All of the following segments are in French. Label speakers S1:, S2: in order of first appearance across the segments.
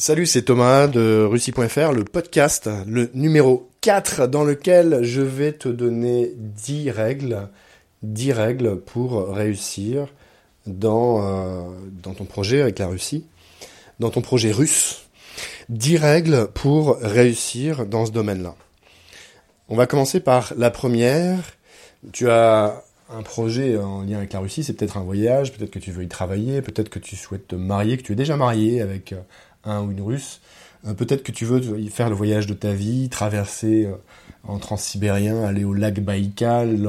S1: Salut, c'est Thomas de Russie.fr, le podcast, le numéro 4 dans lequel je vais te donner 10 règles, 10 règles pour réussir dans, euh, dans ton projet avec la Russie, dans ton projet russe. 10 règles pour réussir dans ce domaine-là. On va commencer par la première. Tu as un projet en lien avec la Russie, c'est peut-être un voyage, peut-être que tu veux y travailler, peut-être que tu souhaites te marier, que tu es déjà marié avec euh, un ou une russe. Euh, peut-être que tu veux faire le voyage de ta vie, traverser euh, en transsibérien, aller au lac Baïkal,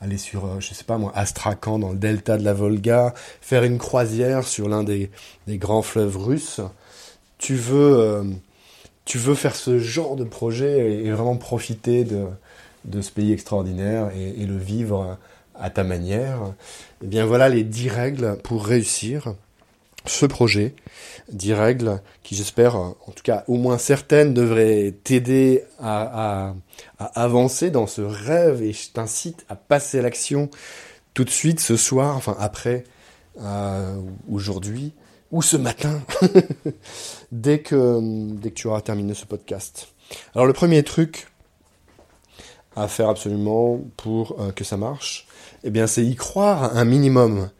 S1: aller sur, euh, je sais pas moi, Astrakhan dans le delta de la Volga, faire une croisière sur l'un des, grands fleuves russes. Tu veux, tu veux faire ce genre de projet et, vraiment profiter de, de ce pays extraordinaire et, et, le vivre à ta manière. Eh bien voilà les dix règles pour réussir ce projet, 10 règles qui j'espère, en tout cas au moins certaines, devraient t'aider à, avancer dans ce rêve et je t'incite à passer à l'action tout de suite ce soir, enfin après, euh, aujourd'hui ou ce matin, dès, que, dès que tu auras terminé ce podcast. Alors le premier truc à faire absolument pour euh, que ça marche, eh bien c'est y croire un minimum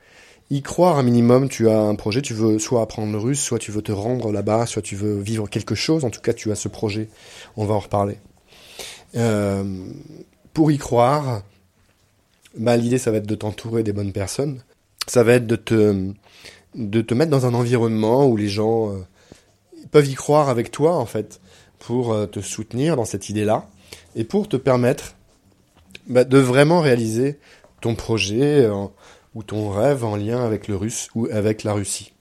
S1: y croire un minimum, tu as un projet, tu veux soit apprendre le russe, soit tu veux te rendre là-bas, soit tu veux vivre quelque chose, en tout cas tu as ce projet, on va en reparler. Euh, pour y croire, bah, l'idée ça va être de t'entourer des bonnes personnes, ça va être de te, mettre dans un environnement où les gens euh, peuvent y croire avec toi en fait, pour euh, te soutenir dans cette idée-là, et pour te permettre bah, de vraiment réaliser ton projet ou ton rêve en lien avec le russe ou avec la Russie.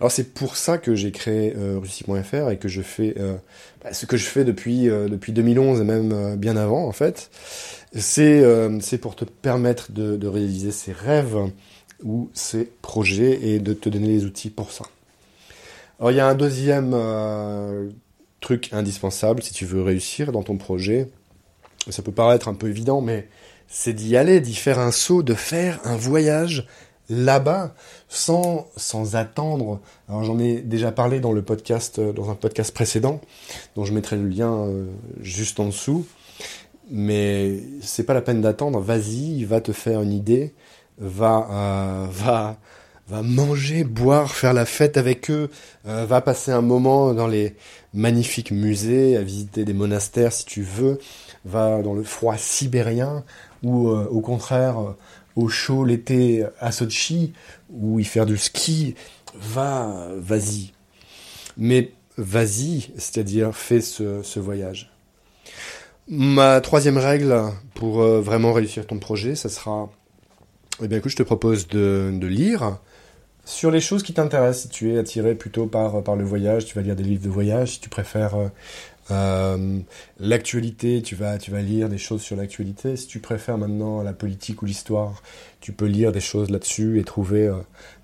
S1: Alors c'est pour ça que j'ai créé euh, Russie.fr et que je fais euh, bah, ce que je fais depuis euh, depuis 2011 et même bien avant en fait. C'est c'est pour te permettre de, de, réaliser ces rêves ou ces projets et de te donner les outils pour ça. Alors il y a un deuxième truc indispensable si tu veux réussir dans ton projet. Ça peut paraître un peu évident, mais c'est d'y aller, d'y faire un saut, de faire un voyage là-bas sans sans attendre. Alors j'en ai déjà parlé dans le podcast euh, dans un podcast précédent dont je mettrai le lien euh, juste en dessous. Mais c'est pas la peine d'attendre, vas-y, va te faire une idée, va euh, va va manger, boire, faire la fête avec eux, va passer un moment dans les magnifiques musées, à visiter des monastères si tu veux, va dans le froid sibérien, ou euh, au contraire euh, au chaud l'été à Sochi ou y faire du ski, va, vas-y. Mais vas-y, c'est-à-dire fais ce, voyage. Ma troisième règle pour euh, vraiment réussir ton projet, ça sera, eh bien écoute, je te propose de, de lire sur les choses qui t'intéressent. Si tu es attiré plutôt par, par le voyage, tu vas lire des livres de voyage. Si tu préfères euh, l'actualité, tu vas, tu vas lire des choses sur l'actualité. Si tu préfères maintenant la politique ou l'histoire, tu peux lire des choses là-dessus et trouver euh,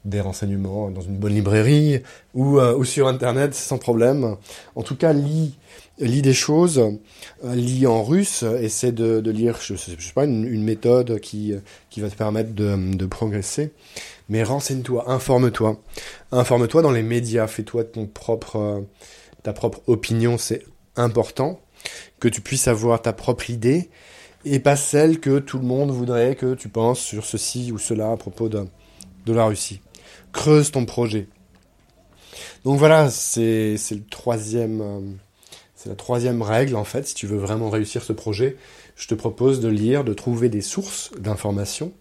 S1: des renseignements dans une bonne librairie ou, euh, ou sur Internet sans problème. En tout cas, lis, lis des choses, lis en russe, essaie de, lire, je, sais, sais pas, une, une, méthode qui, qui va te permettre de, de progresser. Mais renseigne-toi, informe-toi. Informe-toi dans les médias, fais-toi ton propre, ta propre opinion, c'est important, que tu puisses avoir ta propre idée et pas celle que tout le monde voudrait que tu penses sur ceci ou cela à propos de, de la Russie. Creuse ton projet. Donc voilà, c'est le troisième, euh, c'est la troisième règle en fait. Si tu veux vraiment réussir ce projet, je te propose de lire, de trouver des sources d'informations.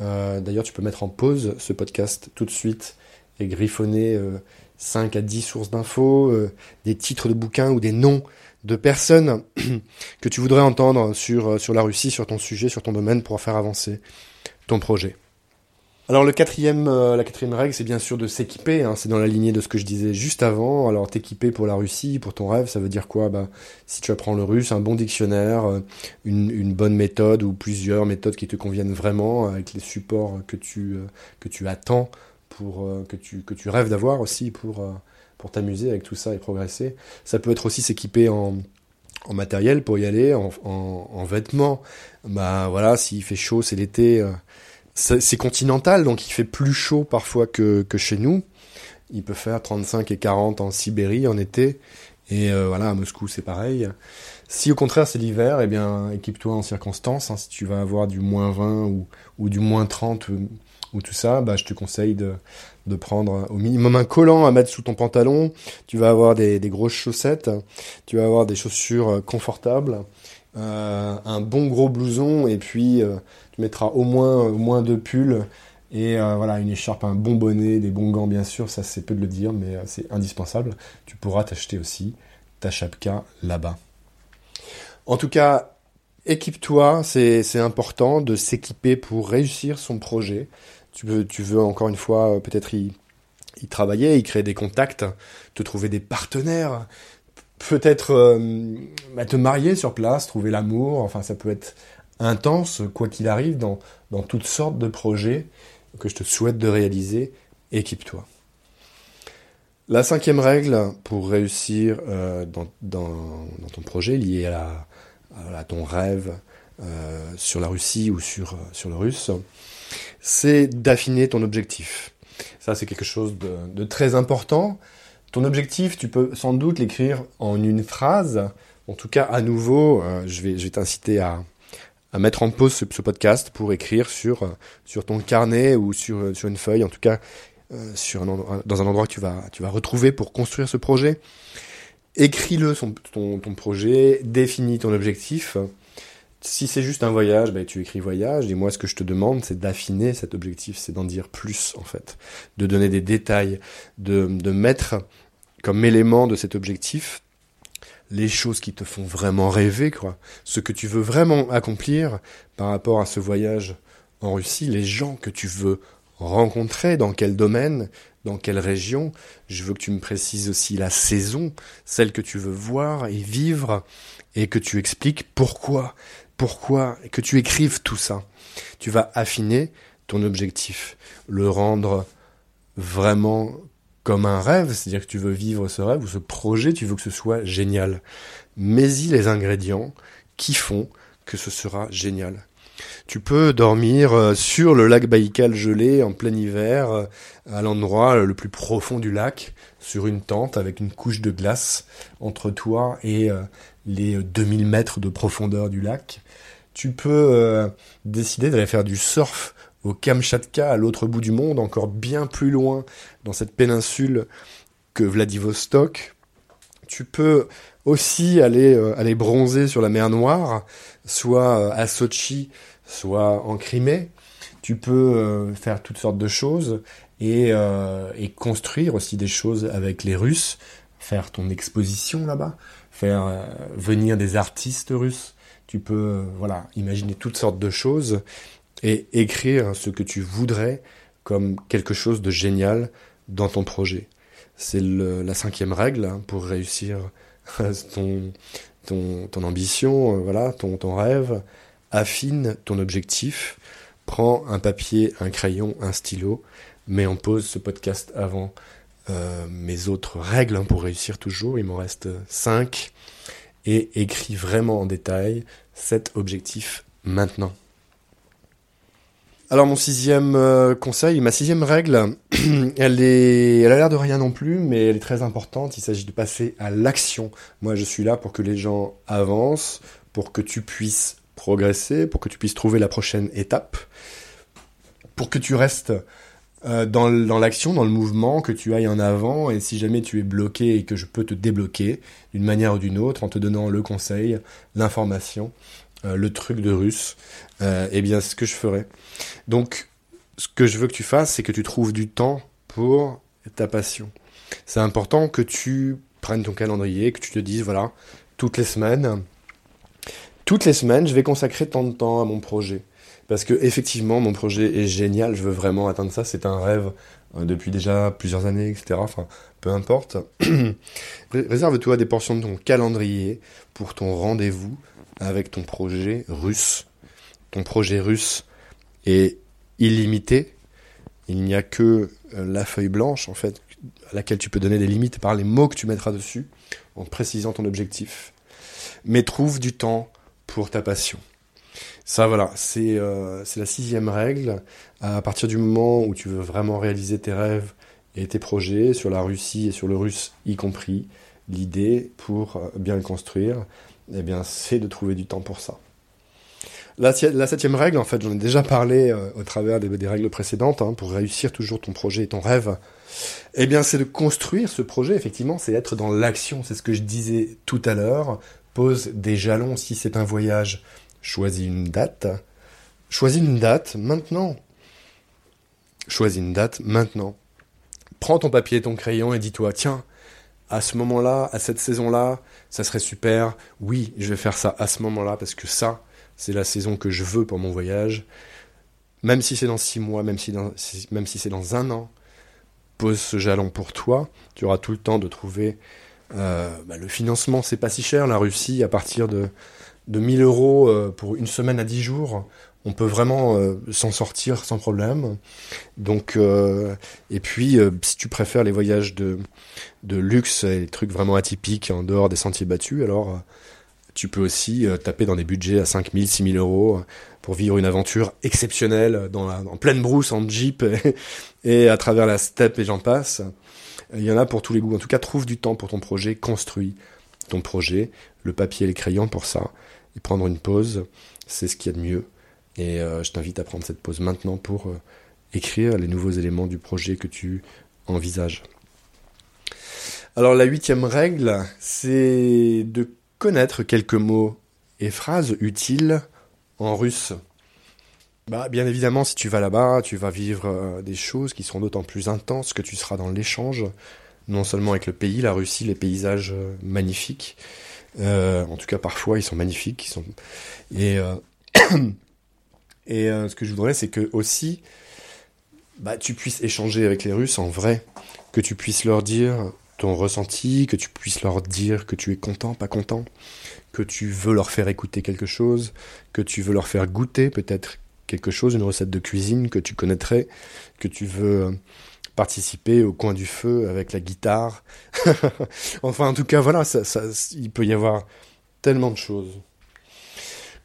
S1: Euh, D'ailleurs, tu peux mettre en pause ce podcast tout de suite et griffonner euh, 5 à 10 sources d'infos, euh, des titres de bouquins ou des noms de personnes que tu voudrais entendre sur, euh, sur la Russie, sur ton sujet, sur ton domaine pour faire avancer ton projet. Alors le quatrième, euh, la quatrième règle, c'est bien sûr de s'équiper. Hein, c'est dans la lignée de ce que je disais juste avant. Alors t'équiper pour la Russie, pour ton rêve, ça veut dire quoi? Bah si tu apprends le russe, un bon dictionnaire, une, bonne méthode ou plusieurs méthodes qui te conviennent vraiment avec les supports que tu attends pour, euh, que, tu, que tu rêves d'avoir aussi pour, euh, pour t'amuser avec tout ça et progresser. Ça peut être aussi s'équiper en, matériel pour y aller, en, en, en vêtements. Bah voilà, s'il fait chaud, c'est l'été. Euh, c'est continental, donc il fait plus chaud parfois que, que chez nous. il peut faire 35 et 40 en Sibérie en été. Et voilà, à Moscou, c'est pareil. Si au contraire c'est l'hiver, eh bien, équipe-toi en circonstance. Hein. si tu vas avoir du moins 20 ou, ou du moins 30 ou, ou, tout ça, bah, je te conseille de, de prendre au minimum un collant à mettre sous ton pantalon. Tu vas avoir des, grosses chaussettes. Tu vas avoir des chaussures euh, confortables. Euh, un bon gros blouson et puis euh, tu mettras au moins, au moins deux pulls et voilà, une écharpe, un bon bonnet, des bons gants, bien sûr, ça c'est peu de le dire, mais c'est indispensable. Tu pourras t'acheter aussi ta chapka là-bas. En tout cas, équipe-toi, c'est important de s'équiper pour réussir son projet. Tu veux, encore une fois euh, peut-être y, travailler, y créer des contacts, te trouver des partenaires, peut-être euh, bah, te marier sur place, trouver l'amour, enfin ça peut être intense, quoi qu'il arrive, dans, dans toutes sortes de projets que je te souhaite de réaliser, équipe-toi. La cinquième règle pour réussir euh, dans, dans, ton projet lié à, ton rêve sur la Russie ou sur, sur le russe, c'est d'affiner ton objectif. Ça, c'est quelque chose de, très important. Ton objectif, tu peux sans doute l'écrire en une phrase. En tout cas, à nouveau, euh, je vais, t'inciter à, mettre en pause ce, podcast pour écrire sur, ton carnet ou sur, une feuille, en tout cas euh, dans un endroit que tu vas, tu vas retrouver pour construire ce projet. Écris-le ton, ton projet, définis ton objectif. Si c'est juste un voyage, bah, tu écris voyage. Et moi, ce que je te demande, c'est d'affiner cet objectif, c'est d'en dire plus, en fait. De donner des détails, de, mettre comme élément de cet objectif les choses qui te font vraiment rêver, quoi. Ce que tu veux vraiment accomplir par rapport à ce voyage en Russie, les gens que tu veux rencontrer, dans quel domaine, dans quelle région. Je veux que tu me précises aussi la saison, celle que tu veux voir et vivre, et que tu expliques pourquoi, pourquoi, que tu écrives tout ça. Tu vas affiner ton objectif, le rendre vraiment comme un rêve, c'est-à-dire que tu veux vivre ce rêve ou ce projet, tu veux que ce soit génial. Mets-y les ingrédients qui font que ce sera génial. Tu peux dormir euh, sur le lac Baïkal gelé en plein hiver, euh, à l'endroit le plus profond du lac, sur une tente avec une couche de glace entre toi et euh, les 2000 mètres de profondeur du lac. Tu peux décider d'aller faire du surf au Kamchatka, à l'autre bout du monde, encore bien plus loin dans cette péninsule que Vladivostok. Tu peux aussi aller, euh, aller bronzer sur la mer Noire, soit euh, à Sochi, soit en Crimée. Tu peux euh, faire toutes sortes de choses et, euh, construire aussi des choses avec les Russes, faire ton exposition là-bas, faire euh, venir des artistes russes. Tu peux voilà imaginer toutes sortes de choses et écrire ce que tu voudrais comme quelque chose de génial dans ton projet. C'est la cinquième règle hein, pour réussir ton, ton, ton ambition, euh, voilà, ton, ton rêve. Affine ton objectif. Prends un papier, un crayon, un stylo. Mets en pause ce podcast avant euh, mes autres règles hein, pour réussir toujours. Il m'en reste cinq. Et écris vraiment en détail cet objectif maintenant. Alors mon sixième euh, conseil, ma sixième règle, elle est, elle a l'air de rien non plus, mais elle est très importante. Il s'agit de passer à l'action. Moi, je suis là pour que les gens avancent, pour que tu puisses progresser, pour que tu puisses trouver la prochaine étape, pour que tu restes euh, dans, l'action, dans le mouvement, que tu ailles en avant. Et si jamais tu es bloqué et que je peux te débloquer d'une manière ou d'une autre en te donnant le conseil, l'information, euh, le truc de russe, euh, eh bien, ce que je ferai. Donc, ce que je veux que tu fasses, c'est que tu trouves du temps pour ta passion. C'est important que tu prennes ton calendrier, que tu te dises, voilà, toutes les semaines, toutes les semaines, je vais consacrer tant de temps à mon projet. Parce que effectivement, mon projet est génial, je veux vraiment atteindre ça, c'est un rêve euh, depuis déjà plusieurs années, etc. Enfin, peu importe. Réserve-toi des portions de ton calendrier pour ton rendez-vous avec ton projet russe. Ton projet russe est illimité. Il n'y a que euh, la feuille blanche, en fait, à laquelle tu peux donner des limites par les mots que tu mettras dessus, en précisant ton objectif. Mais trouve du temps pour ta passion. Ça, voilà, c'est euh, la sixième règle. À partir du moment où tu veux vraiment réaliser tes rêves et tes projets sur la Russie et sur le russe y compris, l'idée pour bien le construire, eh bien, c'est de trouver du temps pour ça. La, septième règle, en fait, j'en ai déjà parlé euh, au travers des, règles précédentes, hein, pour réussir toujours ton projet et ton rêve, eh bien, c'est de construire ce projet, effectivement, c'est être dans l'action, c'est ce que je disais tout à l'heure, pose des jalons si c'est un voyage, choisis une date, choisis une date maintenant, choisis une date maintenant, prends ton papier, ton crayon et dis-toi, tiens, à ce moment-là, à cette saison-là, ça serait super, oui, je vais faire ça à ce moment-là, parce que ça, c'est la saison que je veux pour mon voyage. Même si c'est dans six mois, même si, même si c'est dans un an, pose ce jalon pour toi. Tu auras tout le temps de trouver euh, bah, le financement. C'est pas si cher. La Russie, à partir de, de 1000 euros euh, pour une semaine à 10 jours, on peut vraiment euh, s'en sortir sans problème. Donc, et puis, si tu préfères les voyages de, de luxe et les trucs vraiment atypiques en dehors des sentiers battus, alors tu peux aussi euh, taper dans des budgets à 5000, 6000 euros euh, pour vivre une aventure exceptionnelle dans la, en pleine brousse, en jeep et, à travers la steppe et j'en passe. Il y en a pour tous les goûts. En tout cas, trouve du temps pour ton projet, construis ton projet, le papier et les crayons pour ça, et prendre une pause, c'est ce qu'il y a de mieux. Et euh, je t'invite à prendre cette pause maintenant pour écrire les nouveaux éléments du projet que tu envisages. Alors la huitième règle, c'est de connaître quelques mots et phrases utiles en russe. Bah, bien évidemment, si tu vas là-bas, tu vas vivre euh, des choses qui seront d'autant plus intenses que tu seras dans l'échange, non seulement avec le pays, la Russie, les paysages euh, magnifiques. Euh, en tout cas, parfois, ils sont magnifiques. Ils sont... Et, et ce que je voudrais, c'est que aussi, bah, tu puisses échanger avec les Russes en vrai, que tu puisses leur dire ton ressenti, que tu puisses leur dire que tu es content, pas content, que tu veux leur faire écouter quelque chose, que tu veux leur faire goûter peut-être quelque chose, une recette de cuisine que tu connaîtrais, que tu veux euh, participer au coin du feu avec la guitare. enfin, en tout cas, voilà, il peut y avoir tellement de choses.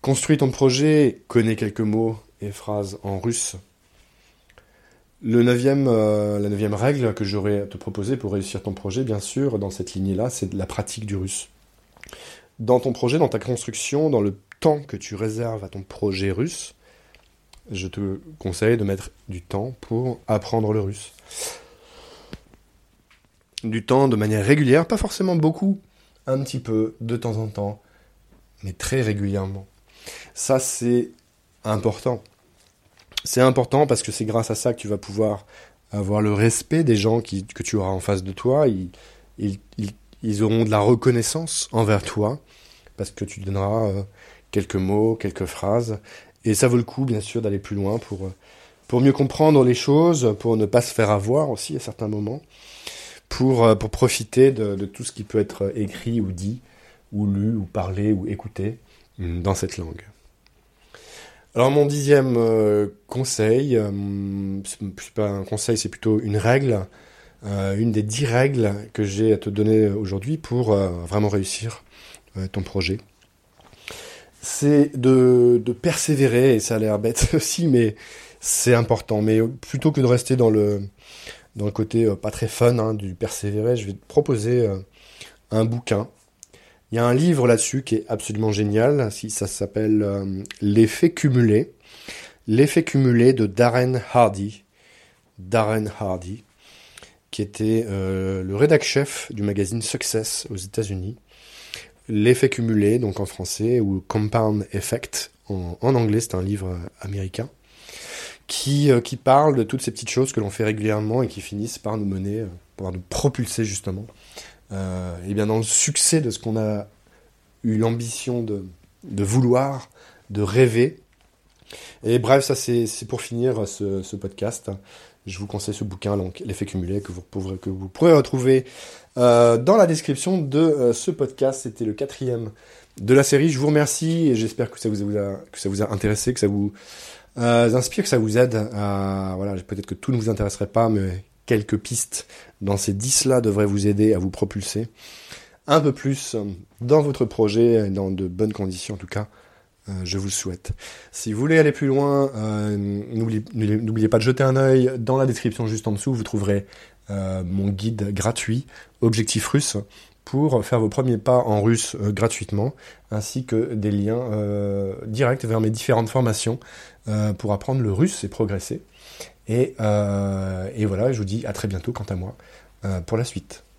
S1: Construis ton projet, connais quelques mots et phrases en russe. Euh, la neuvième règle que j'aurais à te proposer pour réussir ton projet, bien sûr, dans cette lignée-là, c'est la pratique du russe. Dans ton projet, dans ta construction, dans le temps que tu réserves à ton projet russe, je te conseille de mettre du temps pour apprendre le russe. Du temps de manière régulière, pas forcément beaucoup, un petit peu, de temps en temps, mais très régulièrement. Ça, c'est important. C'est important parce que c'est grâce à ça que tu vas pouvoir avoir le respect des gens que tu auras en face de toi. Ils, auront de la reconnaissance envers toi parce que tu donneras euh, quelques mots, quelques phrases. Et ça vaut le coup, bien sûr, d'aller plus loin pour, euh, pour mieux comprendre les choses, pour ne pas se faire avoir aussi à certains moments, pour, euh, pour profiter de, tout ce qui peut être écrit ou dit, ou lu, ou parlé, ou écouté mm, dans cette langue. Alors mon dixième euh, conseil, euh, c'est pas un conseil, c'est plutôt une règle, une des dix règles que j'ai à te donner aujourd'hui pour vraiment réussir ton projet. C'est de, de, persévérer, et ça a l'air bête aussi, mais c'est important. Mais plutôt que de rester dans le, dans le côté pas très fun hein, du persévérer, je vais te proposer un bouquin il y a un livre là-dessus qui est absolument génial, si ça s'appelle euh, L'effet cumulé. L'effet cumulé de Darren Hardy. Darren Hardy, qui était euh, le rédac chef du magazine Success aux États-Unis. L'effet cumulé, donc en français, ou Compound Effect en, anglais, c'est un livre américain, qui, euh, qui parle de toutes ces petites choses que l'on fait régulièrement et qui finissent par nous mener, par nous propulser justement euh, et bien dans le succès de ce qu'on a eu l'ambition de, de, vouloir, de rêver. Et bref, ça c'est pour finir ce, podcast. Je vous conseille ce bouquin, l'effet cumulé, que vous que vous pourrez retrouver euh, dans la description de euh, ce podcast. C'était le quatrième de la série. Je vous remercie et j'espère que ça vous a, que ça vous a intéressé, que ça vous euh, inspire, que ça vous aide. À, voilà, peut-être que tout ne vous intéresserait pas, mais quelques pistes dans ces 10-là devraient vous aider à vous propulser un peu plus dans votre projet, dans de bonnes conditions en tout cas. Euh, je vous le souhaite. Si vous voulez aller plus loin, euh, n'oubliez pas de jeter un œil dans la description juste en dessous. Vous trouverez mon guide gratuit Objectif russe pour faire vos premiers pas en russe gratuitement, ainsi que des liens directs vers mes différentes formations pour apprendre le russe et progresser. Et, et, voilà, je vous dis à très bientôt quant à moi pour la suite.